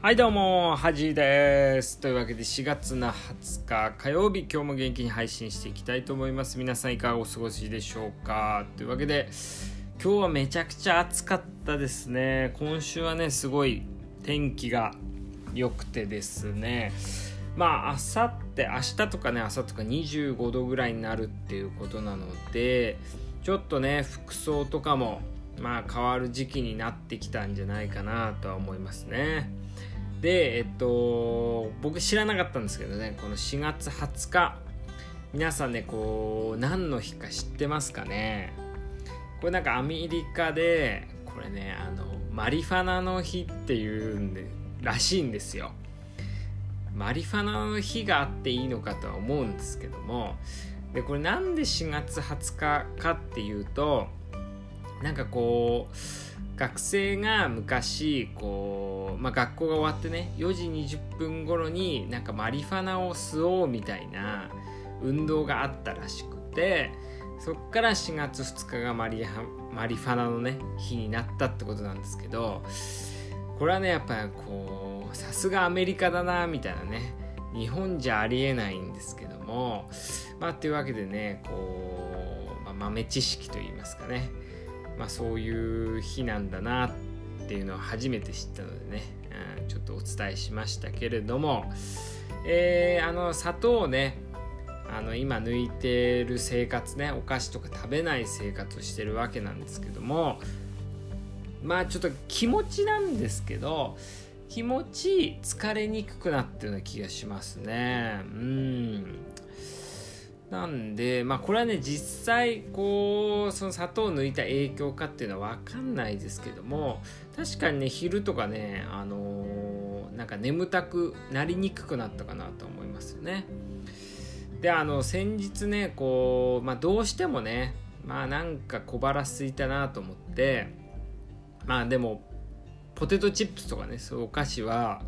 はいどうも、はじです。というわけで4月の20日火曜日、今日も元気に配信していきたいと思います。皆さんいかがお過ごしでしょうか？というわけで、今日はめちゃくちゃ暑かったですね。今週はね、すごい天気が良くてですね。まあ、あさって、明日とかね、明後日とか25度ぐらいになるっていうことなので、ちょっとね、服装とかも、まあ変わる時期になってきたんじゃないかなとは思いますね。で、えっと、僕知らなかったんですけどね、この4月20日、皆さんね、こう、何の日か知ってますかね？これなんかアメリカで、これね、あの、マリファナの日っていうんで、らしいんですよ。マリファナの日があっていいのかとは思うんですけども、で、これなんで4月20日かっていうと、なんかこう、学生が昔こう、まあ、学校が終わってね4時20分頃になんかマリファナを吸おうみたいな運動があったらしくてそっから4月2日がマリマリファナのね日になったってことなんですけどこれはねやっぱりこうさすがアメリカだなみたいなね日本じゃありえないんですけどもまあというわけでねこう、まあ、豆知識といいますかねまあ、そういう日なんだなっていうのを初めて知ったのでね、うん、ちょっとお伝えしましたけれども、えー、あの砂糖をねあの今抜いてる生活ねお菓子とか食べない生活をしてるわけなんですけども。まあちょっと気持ちなんですけど気持ち疲れにくくなってるような気がしますね。うん。なんで、まあこれはね、実際、こう、その砂糖を抜いた影響かっていうのはわかんないですけども、確かにね、昼とかね、あのー、なんか眠たくなりにくくなったかなと思いますよね。で、あの、先日ね、こう、まあどうしてもね、まあなんか小腹すいたなと思って、まあでも、ポテトチップスとかね、そうお菓子は、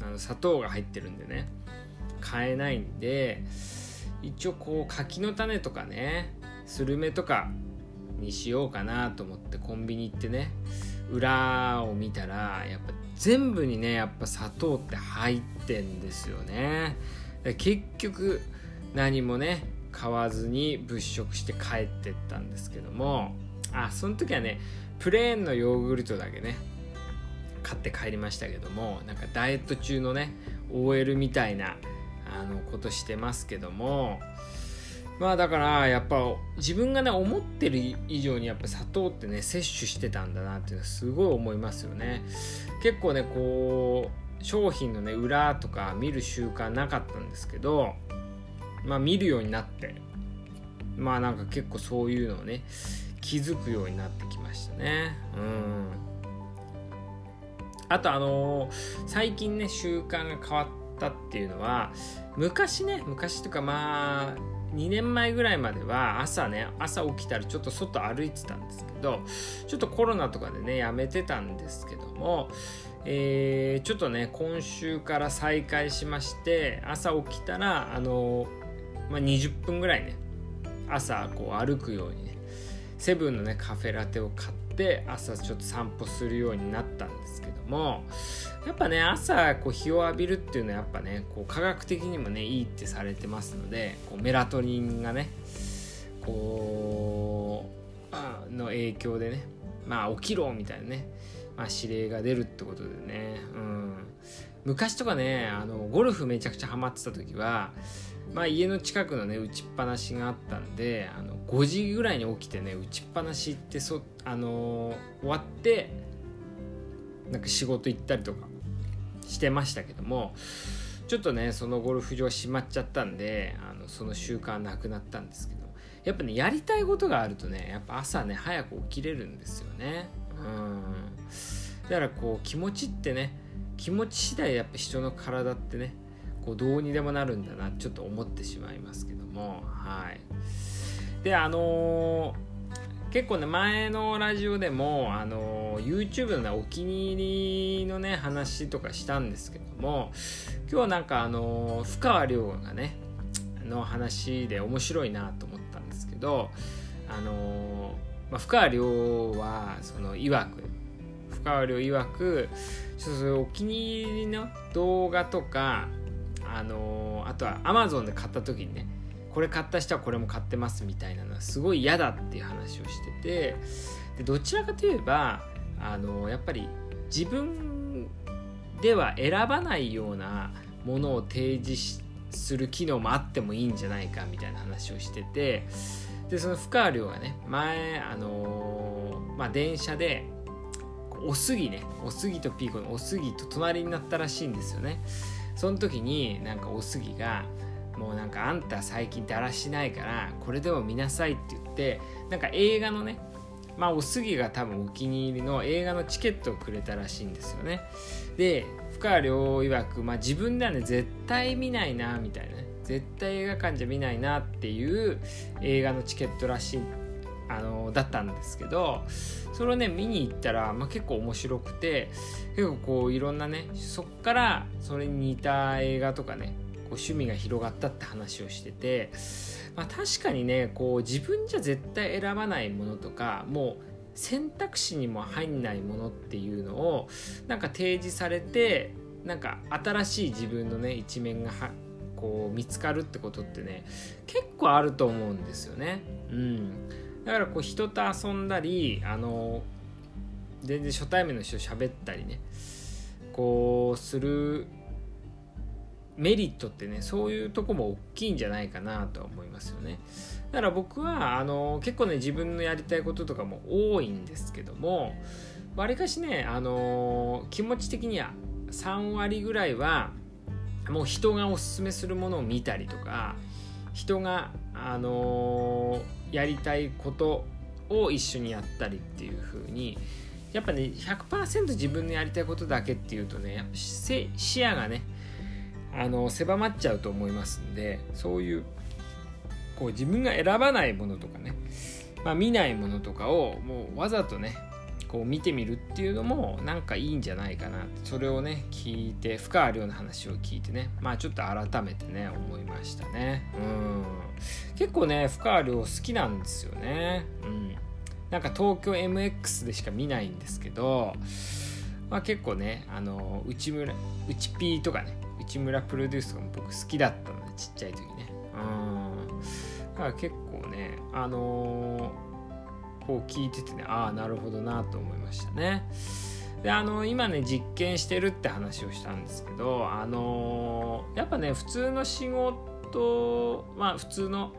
あの砂糖が入ってるんでね、買えないんで、一応こう柿の種とかねスルメとかにしようかなと思ってコンビニ行ってね裏を見たらやっぱ全部にねやっぱ砂糖って入ってんですよね。結局何もね買わずに物色して帰ってったんですけどもあその時はねプレーンのヨーグルトだけね買って帰りましたけどもなんかダイエット中のね OL みたいなあのことしてますけどもまあだからやっぱ自分がね思ってる以上にやっぱ砂糖ってね摂取してたんだなっていうのはすごい思いますよね。結構ねこう商品のね裏とか見る習慣なかったんですけどまあ見るようになってまあなんか結構そういうのをね気づくようになってきましたね。うん。あとあのー、最近ね習慣が変わったっていうのは昔ね昔とかまあ2年前ぐらいまでは朝ね朝起きたらちょっと外歩いてたんですけどちょっとコロナとかでねやめてたんですけども、えー、ちょっとね今週から再開しまして朝起きたらあの、まあ、20分ぐらいね朝こう歩くようにねセブンのねカフェラテを買って朝ちょっと散歩するようになったんですけどもやっぱね朝こう日を浴びるっていうのはやっぱねこう科学的にもねいいってされてますのでこうメラトニンがねこうの影響でねまあ起きろみたいなね、まあ、指令が出るってことでね、うん、昔とかねあのゴルフめちゃくちゃハマってた時はまあ、家の近くのね打ちっぱなしがあったんであの5時ぐらいに起きてね打ちっぱなしってそ、あの、終わってなんか仕事行ったりとかしてましたけどもちょっとねそのゴルフ場閉まっちゃったんであのその習慣なくなったんですけどやっぱねやりたいことがあるとねやっぱ朝ね早く起きれるんですよね。うん。だからこう気持ちってね気持ち次第やっぱ人の体ってねこうどうにでもなるんだなちょっと思ってしまいますけどもはい。であのー結構ね前のラジオでもあの YouTube の、ね、お気に入りのね話とかしたんですけども今日はなんかあの深川亮がねの話で面白いなと思ったんですけどあの、まあ、深川亮はそのいわく深川亮曰くちょっとそお気に入りの動画とかあの、あとは Amazon で買った時にねこれ買った人はこれも買ってますみたいなのはすごい嫌だっていう話をしててでどちらかといえばあの、やっぱり自分では選ばないようなものを提示する機能もあってもいいんじゃないかみたいな話をしててでその深川亮がね前あのー、まあ電車でおすぎねおすぎとピーコのおすぎと隣になったらしいんですよね。その時になんかおすぎがもうなんかあんた最近だらしないからこれでも見なさいって言ってなんか映画のねまあおすぎが多分お気に入りの映画のチケットをくれたらしいんですよね。で深川亮曰く、まあ、自分ではね絶対見ないなみたいな、絶対映画館じゃ見ないなっていう映画のチケットらしいあのだったんですけどそれをね見に行ったら、まあ、結構面白くて結構こういろんなねそっからそれに似た映画とかねこう趣味が広がったって話をしてて、まあ、確かにねこう自分じゃ絶対選ばないものとかもう選択肢にも入んないものっていうのをなんか提示されてなんか新しい自分のね一面がはこう見つかるってことってね結構あると思うんですよね。うんだからこう人と遊んだりあの全然初対面の人喋ったりねこうするメリットってねそういうとこも大きいんじゃないかなとは思いますよね。だから僕はあの結構ね自分のやりたいこととかも多いんですけどもわりかしねあの気持ち的には3割ぐらいはもう人がおすすめするものを見たりとか人があのやりたいことを一緒にやったりっていう風にやっぱね100%自分のやりたいことだけっていうとね視野がねあの狭まっちゃうと思いますんでそういうこう自分が選ばないものとかね、まあ、見ないものとかをもうわざとねこう見てみるっていうのもなんかいいんじゃないかなそれをね聞いて深川亮の話を聞いてねまあちょっと改めてね思いましたね。うん。結構ね深川亮好きなんですよね。うん。なんか東京 MX でしか見ないんですけどまあ結構ねあの内村内 P とかね内村プロデュースとかも僕好きだったのでちっちゃい時ねうんだから結構ねあのーこう聞いててねああなるほどなと思いましたね。であの今ね実験してるって話をしたんですけどあのやっぱね普通の仕事まあ普通の、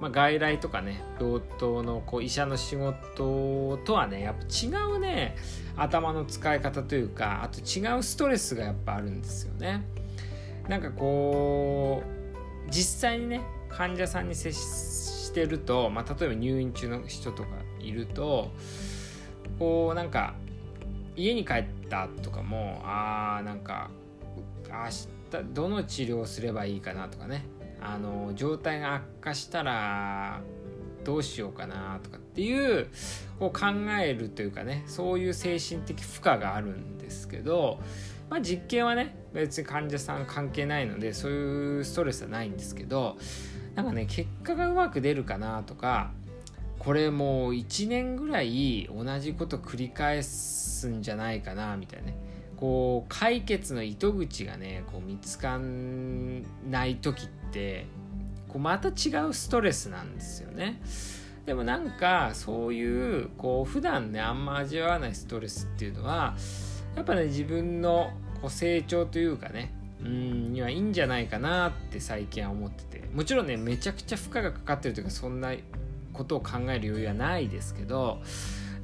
まあ、外来とかね病棟のこう医者の仕事とはねやっぱ違うね頭の使い方というかあと違うストレスがやっぱあるんですよね。なんかこう実際にね患者さんに接してると、まあ、例えば入院中の人とかいるとこうなんか家に帰ったとかもあーなんか明日どの治療をすればいいかなとかね。あの状態が悪化したらどうしようかなとかっていうこう考えるというかねそういう精神的負荷があるんですけど、まあ、実験はね別に患者さん関係ないのでそういうストレスはないんですけどなんかね結果がうまく出るかなとかこれもう1年ぐらい同じこと繰り返すんじゃないかなみたいなね。こう解決の糸口がねこう見つかんない時ってこうまた違うストレスなんですよね。でもなんかそういうこう普段ねあんま味わわないストレスっていうのはやっぱね自分のこう成長というかねうんにはいいんじゃないかなって最近は思ってて。もちろんねめちゃくちゃ負荷がかかってるというかそんなことを考える余裕はないですけど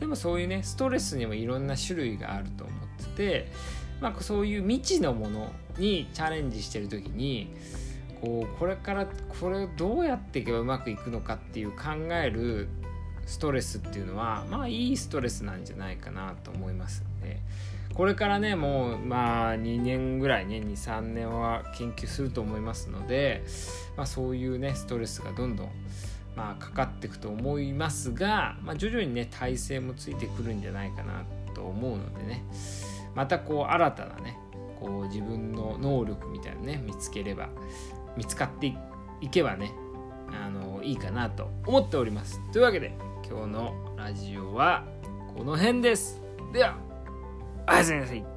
でもそういうねストレスにもいろんな種類があると思ってて、まあ、そういう未知のものにチャレンジしてる時にこうこれからこれをどうやっていけばうまくいくのかっていう考えるストレスっていうのはまあいいストレスなんじゃないかなと思いますんでこれからねもうまあ2年ぐらいね23年は研究すると思いますので、まあ、そういうねストレスがどんどんまあ、かかっていくと思いますが、まあ、徐々にね体勢もついてくるんじゃないかなと思うのでね。またこう新たなねこう自分の能力みたいなね見つければ見つかっていけばねあのいいかなと思っております。というわけで今日のラジオはこの辺です。ではおやすみなさい。